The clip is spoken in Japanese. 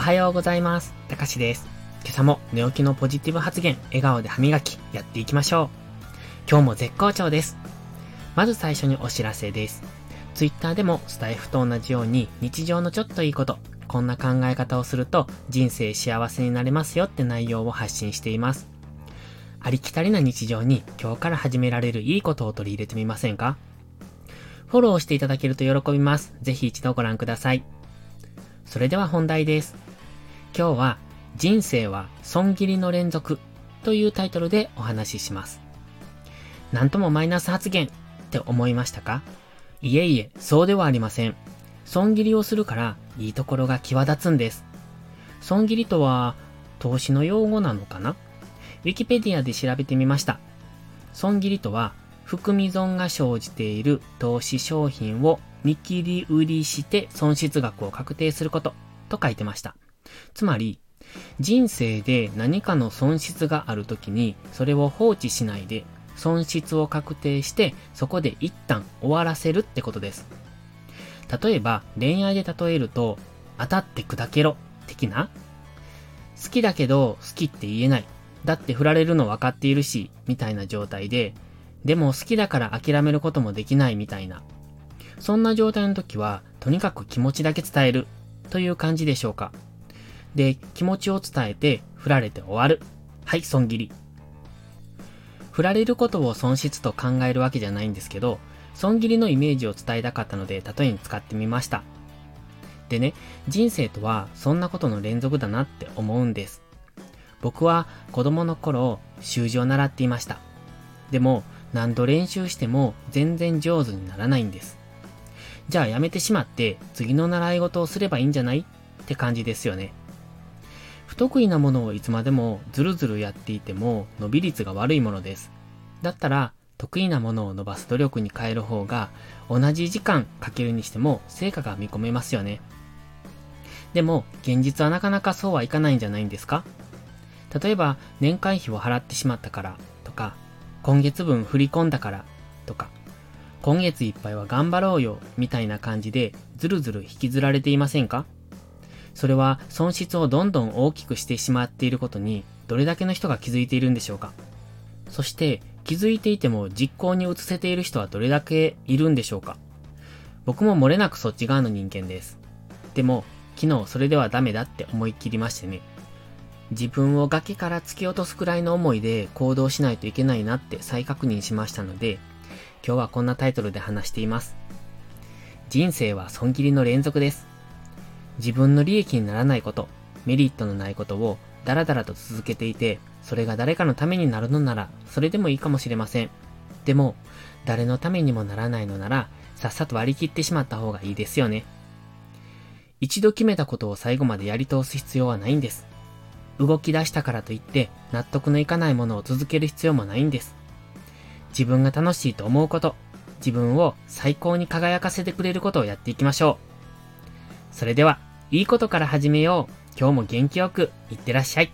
おはようございます。たかしです。今朝も寝起きのポジティブ発言、笑顔で歯磨き、やっていきましょう。今日も絶好調です。まず最初にお知らせです。ツイッターでもスタイフと同じように日常のちょっといいこと、こんな考え方をすると人生幸せになれますよって内容を発信しています。ありきたりな日常に今日から始められるいいことを取り入れてみませんか？フォローしていただけると喜びます。ぜひ一度ご覧ください。それでは本題です。今日は人生は損切りの連続というタイトルでお話しします。なんともマイナス発言って思いましたか？いえいえ、そうではありません。損切りをするからいいところが際立つんです。損切りとは投資の用語なのかな？ウィキペディアで調べてみました。損切りとは含み損が生じている投資商品を見切り売りして損失額を確定することと書いてました。つまり、人生で何かの損失があるときにそれを放置しないで損失を確定してそこで一旦終わらせるってことです。例えば恋愛で例えると当たって砕けろ的な好きだけど好きって言えない。だって振られるの分かっているし、みたいな状態で、でも好きだから諦めることもできないみたいな。そんな状態の時は、とにかく気持ちだけ伝えるという感じでしょうか。で、気持ちを伝えて、振られて終わる。はい、損切り。振られることを損失と考えるわけじゃないんですけど、損切りのイメージを伝えたかったので、例えに使ってみました。でね、人生とはそんなことの連続だなって思うんです。僕は子供の頃、習字を習っていました。でも、何度練習しても全然上手にならないんです。じゃあやめてしまって次の習い事をすればいいんじゃない？って感じですよね。不得意なものをいつまでもずるずるやっていても伸び率が悪いものです。だったら得意なものを伸ばす努力に変える方が同じ時間かけるにしても成果が見込めますよね。でも現実はなかなかそうはいかないんじゃないんですか？例えば年会費を払ってしまったからとか今月分振り込んだからとか今月いっぱいは頑張ろうよみたいな感じでずるずる引きずられていませんか？それは損失をどんどん大きくしてしまっていることにどれだけの人が気づいているんでしょうか？そして気づいていても実行に移せている人はどれだけいるんでしょうか？僕も漏れなくそっち側の人間です。でも昨日それではダメだって思い切りましてね。自分を崖から突き落とすくらいの思いで行動しないといけないなって再確認しましたので、今日はこんなタイトルで話しています。人生は損切りの連続です。自分の利益にならないこと、メリットのないことをダラダラと続けていて、それが誰かのためになるのなら、それでもいいかもしれません。でも、誰のためにもならないのなら、さっさと割り切ってしまった方がいいですよね。一度決めたことを最後までやり通す必要はないんです。動き出したからといって納得のいかないものを続ける必要もないんです。自分が楽しいと思うこと、自分を最高に輝かせてくれることをやっていきましょう。それでは、いいことから始めよう。今日も元気よく、いってらっしゃい。